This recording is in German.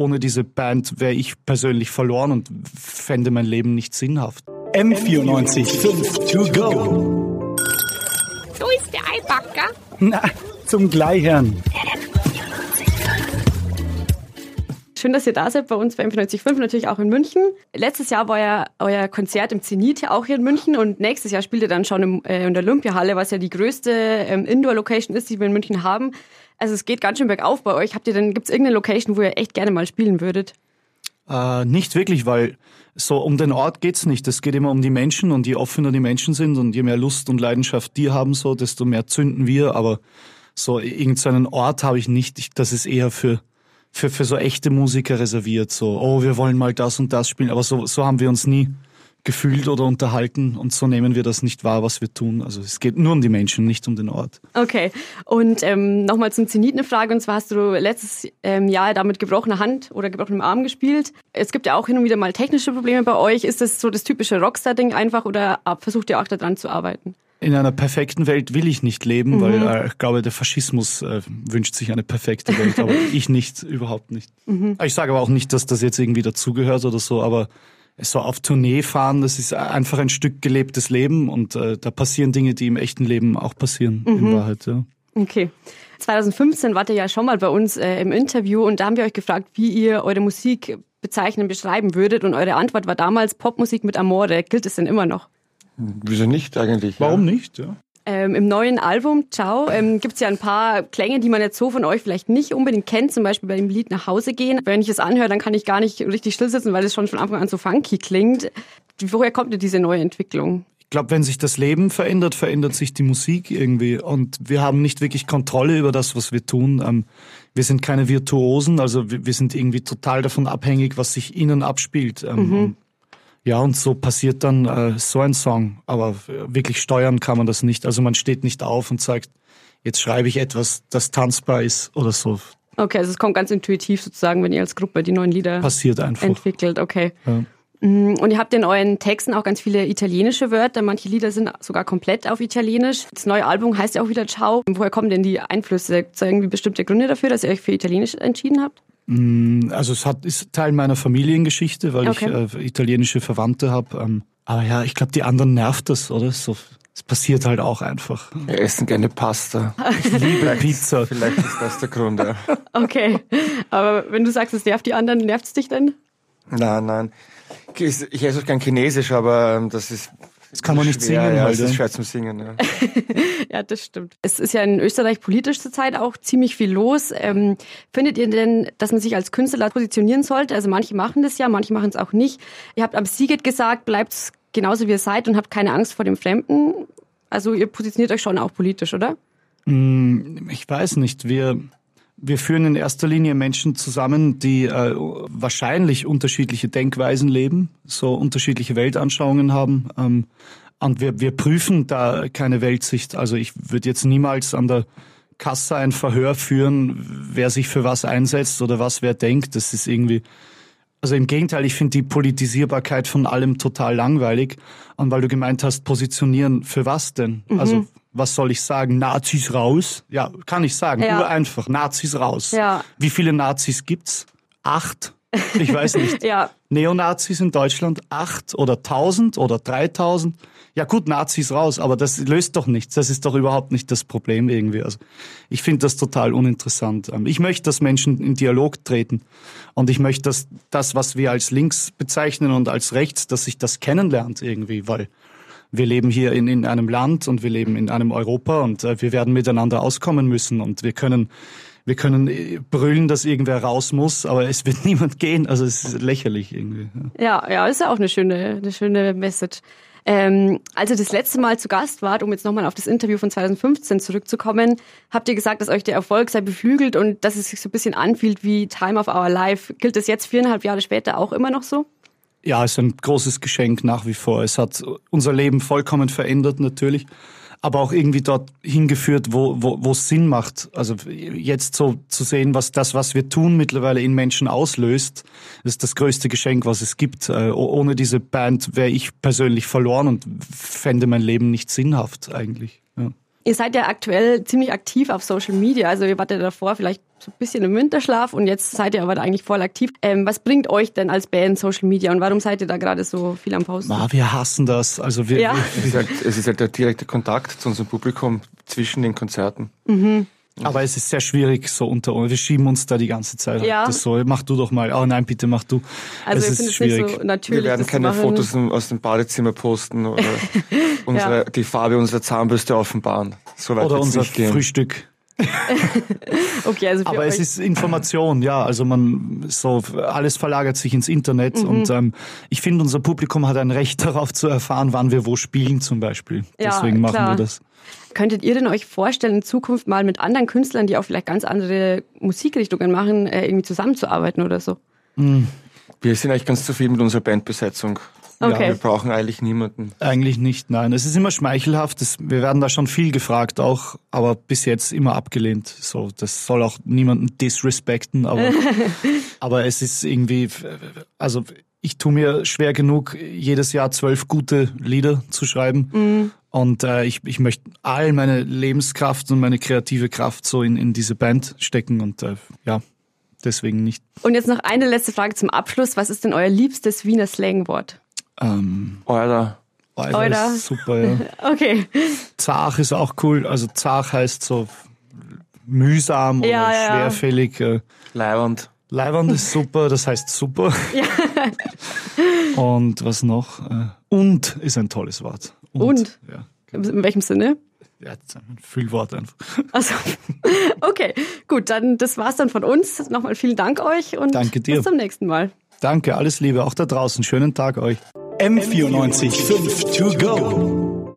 ohne diese Band wäre ich persönlich verloren und fände mein Leben nicht sinnhaft. M94 5 to go. So ist der Eibacker. Na, zum Gleichern. Schön, dass ihr da seid bei uns bei M945, natürlich auch in München. Letztes Jahr war ja euer Konzert im Zenit ja auch hier in München und nächstes Jahr spielt ihr dann schon im, äh, in der Olympiahalle, was ja die größte ähm, Indoor-Location ist, die wir in München haben. Also es geht ganz schön bergauf bei euch. Habt ihr denn, gibt's irgendeine Location, wo ihr echt gerne mal spielen würdet? Äh, nicht wirklich, weil so um den Ort geht's nicht. Es geht immer um die Menschen und je offener die Menschen sind und je mehr Lust und Leidenschaft die haben, so desto mehr zünden wir. Aber so irgendeinen Ort habe ich nicht. Ich, das ist eher für für für so echte Musiker reserviert. So, oh, wir wollen mal das und das spielen. Aber so so haben wir uns nie gefühlt oder unterhalten und so nehmen wir das nicht wahr, was wir tun. Also es geht nur um die Menschen, nicht um den Ort. Okay. Und ähm, nochmal zum Zenit eine Frage. Und zwar hast du letztes ähm, Jahr da mit gebrochener Hand oder gebrochenem Arm gespielt. Es gibt ja auch hin und wieder mal technische Probleme bei euch. Ist das so das typische Rockstar-Ding einfach oder versucht ihr auch daran zu arbeiten? In einer perfekten Welt will ich nicht leben, mhm. weil äh, ich glaube, der Faschismus äh, wünscht sich eine perfekte Welt, aber ich nicht, überhaupt nicht. Mhm. Ich sage aber auch nicht, dass das jetzt irgendwie dazugehört oder so, aber so auf Tournee fahren, das ist einfach ein Stück gelebtes Leben und äh, da passieren Dinge, die im echten Leben auch passieren, mhm. in Wahrheit. Ja. Okay. 2015 wart ihr ja schon mal bei uns äh, im Interview und da haben wir euch gefragt, wie ihr eure Musik bezeichnen, beschreiben würdet und eure Antwort war damals Popmusik mit Amore. Gilt es denn immer noch? Wieso nicht eigentlich? Warum ja? nicht? Ja. Ähm, Im neuen Album Ciao ähm, gibt es ja ein paar Klänge, die man jetzt so von euch vielleicht nicht unbedingt kennt, zum Beispiel bei dem Lied Nach Hause gehen. Wenn ich es anhöre, dann kann ich gar nicht richtig still sitzen, weil es schon von Anfang an so funky klingt. Woher kommt denn diese neue Entwicklung? Ich glaube, wenn sich das Leben verändert, verändert sich die Musik irgendwie. Und wir haben nicht wirklich Kontrolle über das, was wir tun. Ähm, wir sind keine Virtuosen, also wir, wir, sind irgendwie total davon abhängig, was sich innen abspielt. Ähm, mhm. Ja, und so passiert dann äh, so ein Song. Aber wirklich steuern kann man das nicht. Also man steht nicht auf und sagt, jetzt schreibe ich etwas, das tanzbar ist oder so. Okay, also es kommt ganz intuitiv sozusagen, wenn ihr als Gruppe die neuen Lieder passiert einfach. entwickelt. Okay. Ja. Mm, und ihr habt in euren Texten auch ganz viele italienische Wörter. Manche Lieder sind sogar komplett auf Italienisch. Das neue Album heißt ja auch wieder Ciao. Woher kommen denn die Einflüsse? Gibt es irgendwie bestimmte Gründe dafür, dass ihr euch für Italienisch entschieden habt? Mm, also es hat, ist Teil meiner Familiengeschichte, weil okay. ich äh, italienische Verwandte habe. Ähm, aber ja, ich glaube, die anderen nervt das, oder? So, es passiert halt auch einfach. Wir essen gerne Pasta. Ich liebe Pizza. Vielleicht ist das der Grund, ja. Okay, aber wenn du sagst, es nervt die anderen, nervt es dich denn? Nein, nein. Ich esse auch gern Chinesisch, aber ähm, das ist das kann man nicht schwer, singen. Ja, halt, das ist schwer zum Singen. Ja. ja, das stimmt. Es ist ja in Österreich politisch zurzeit auch ziemlich viel los. Ähm, findet ihr denn, dass man sich als Künstler positionieren sollte? Also manche machen das ja, manche machen es auch nicht. Ihr habt am Sieget gesagt, bleibt genauso wie ihr seid und habt keine Angst vor dem Fremden. Also ihr positioniert euch schon auch politisch, oder? Mm, ich weiß nicht. Wir wir führen in erster Linie Menschen zusammen, die äh, wahrscheinlich unterschiedliche Denkweisen leben, so unterschiedliche Weltanschauungen haben. Ähm, und wir, wir prüfen da keine Weltsicht. Also ich würde jetzt niemals an der Kasse ein Verhör führen, wer sich für was einsetzt oder was wer denkt. Das ist irgendwie, also im Gegenteil, ich finde die Politisierbarkeit von allem total langweilig. Und weil du gemeint hast, positionieren, für was denn? Mhm. Also was soll ich sagen? Nazis raus? Ja, kann ich sagen. Ja. Nur einfach. Nazis raus. Ja. Wie viele Nazis gibt's? Acht? Ich weiß nicht. ja. Neonazis in Deutschland? Acht oder tausend oder dreitausend? Ja gut, Nazis raus, aber das löst doch nichts. Das ist doch überhaupt nicht das Problem irgendwie. Also ich finde das total uninteressant. Ähm, ich möchte, dass Menschen in Dialog treten und ich möchte, dass das, was wir als links bezeichnen und als rechts, dass sich das kennenlernt irgendwie, weil wir leben hier in, in einem Land und wir leben in einem Europa und äh, wir werden miteinander auskommen müssen und wir können wir können äh, brüllen, dass irgendwer raus muss, aber es wird niemand gehen. Also es ist lächerlich irgendwie. Ja, ja, ist ja auch eine schöne, eine schöne Message. Ähm, als ihr das letzte Mal zu Gast wart, um jetzt nochmal auf das Interview von 2015 zurückzukommen, habt ihr gesagt, dass euch der Erfolg sei beflügelt und dass es sich so ein bisschen anfühlt wie Time of Our Life. Gilt das jetzt viereinhalb Jahre später auch immer noch so? Ja, ist ein großes Geschenk nach wie vor. Es hat unser Leben vollkommen verändert natürlich, aber auch irgendwie dort hingeführt, wo, wo, wo es Sinn macht. Also jetzt so zu sehen, was das, was wir tun, mittlerweile in Menschen auslöst, ist das größte Geschenk, was es gibt. Äh, ohne diese Band wäre ich persönlich verloren und fände mein Leben nicht sinnhaft eigentlich. Ihr seid ja aktuell ziemlich aktiv auf Social Media. Also ihr wart ja davor vielleicht so ein bisschen im Winterschlaf und jetzt seid ihr aber da eigentlich voll aktiv. Ähm, was bringt euch denn als Band Social Media und warum seid ihr da gerade so viel am Posten? Ah, wir hassen das. Also wir, Ja. wir, Es ist, halt, es ist halt der direkte Kontakt zu unserem Publikum zwischen den Konzerten. Aber es ist sehr schwierig so unter uns. Wir schieben uns da die ganze Zeit. Ja. Das so, mach du doch mal. Oh nein, bitte mach du. also es ist schwierig. nicht so natürlich. Wir werden keine machen. Fotos aus dem Badezimmer posten oder unsere, die Farbe unserer Zahnbürste offenbaren. So weit Oder unser nicht gehen. Frühstück. Okay, also für Aber euch. es ist Information, ja. Also man so alles verlagert sich ins Internet Mhm. und ähm, ich finde, unser Publikum hat ein Recht darauf zu erfahren, wann wir wo spielen zum Beispiel. Ja, Deswegen machen klar. wir das. Könntet ihr denn euch vorstellen, in Zukunft mal mit anderen Künstlern, die auch vielleicht ganz andere Musikrichtungen machen, äh, irgendwie zusammenzuarbeiten oder so? Wir sind eigentlich ganz zufrieden mit unserer Bandbesetzung. Okay. Wir brauchen eigentlich niemanden. Eigentlich nicht, nein. Es ist immer schmeichelhaft. Das, wir werden da schon viel gefragt auch, aber bis jetzt immer abgelehnt. So, das soll auch niemanden disrespekten, aber, aber es ist irgendwie, also ich tue mir schwer genug, jedes Jahr zwölf gute Lieder zu schreiben. Und äh, ich, ich möchte all meine Lebenskraft und meine kreative Kraft so in, in diese Band stecken und äh, ja, deswegen nicht. Und jetzt noch eine letzte Frage zum Abschluss. Was ist denn euer liebstes Wiener Slangwort? Ähm, Euer Alter, Oder? ist super, ja. Okay. Zach ist auch cool. Also Zach heißt so mühsam oder Ja, ja, ja. schwerfällig. Äh, Leiband. Leiwand ist super, das heißt super. Und was noch? Äh, Und ist ein tolles Wort. Und? Ja, In welchem Sinne? ja das ist ein Füllwort einfach. Also, okay, gut, dann das war's dann von uns. Nochmal vielen Dank euch und Danke dir. bis zum nächsten Mal. Danke, alles Liebe, auch da draußen. Schönen Tag euch. M94 5 to go.